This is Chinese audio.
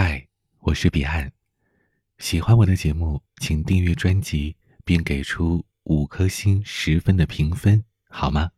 嗨我是彼岸。喜欢我的节目请订阅专辑并给出五颗星十分的评分好吗？